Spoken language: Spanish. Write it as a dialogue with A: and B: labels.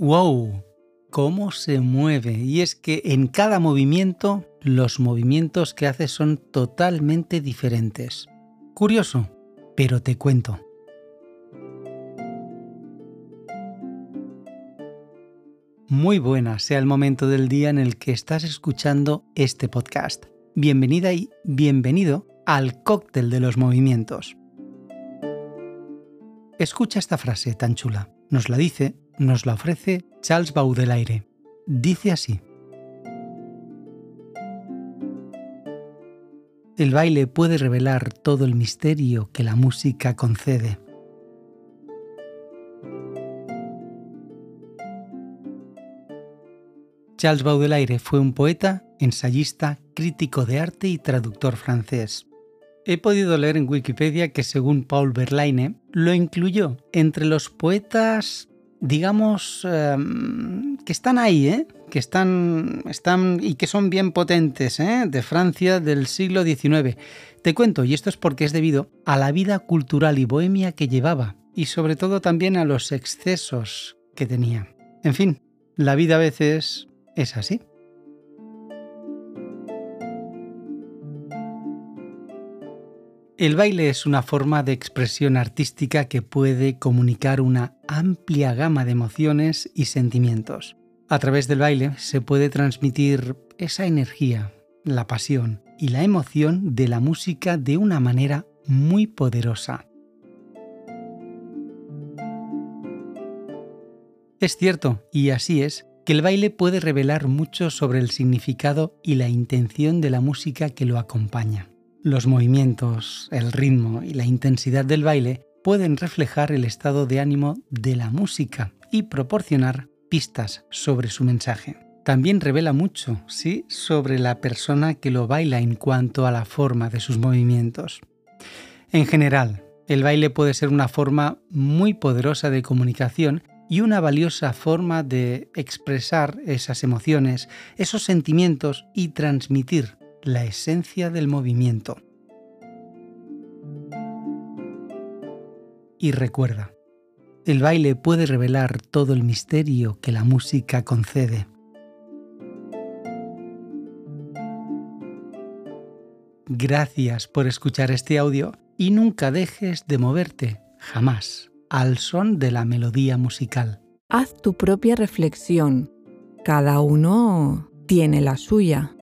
A: ¡Wow! ¿Cómo se mueve? Y es que en cada movimiento los movimientos que hace son totalmente diferentes. Curioso, pero te cuento. Muy buena sea el momento del día en el que estás escuchando este podcast. Bienvenida y bienvenido al cóctel de los movimientos. Escucha esta frase tan chula. Nos la dice, nos la ofrece Charles Baudelaire. Dice así. El baile puede revelar todo el misterio que la música concede. Charles Baudelaire fue un poeta, ensayista, crítico de arte y traductor francés. He podido leer en Wikipedia que según Paul Verlaine lo incluyó entre los poetas, digamos, em, que están ahí, ¿eh? que están, están y que son bien potentes, ¿eh? de Francia del siglo XIX. Te cuento, y esto es porque es debido a la vida cultural y bohemia que llevaba, y sobre todo también a los excesos que tenía. En fin, la vida a veces es así. El baile es una forma de expresión artística que puede comunicar una amplia gama de emociones y sentimientos. A través del baile se puede transmitir esa energía, la pasión y la emoción de la música de una manera muy poderosa. Es cierto, y así es, que el baile puede revelar mucho sobre el significado y la intención de la música que lo acompaña. Los movimientos, el ritmo y la intensidad del baile pueden reflejar el estado de ánimo de la música y proporcionar pistas sobre su mensaje. También revela mucho, sí, sobre la persona que lo baila en cuanto a la forma de sus movimientos. En general, el baile puede ser una forma muy poderosa de comunicación y una valiosa forma de expresar esas emociones, esos sentimientos y transmitir la esencia del movimiento. Y recuerda, el baile puede revelar todo el misterio que la música concede. Gracias por escuchar este audio y nunca dejes de moverte, jamás al son de la melodía musical.
B: Haz tu propia reflexión. Cada uno tiene la suya.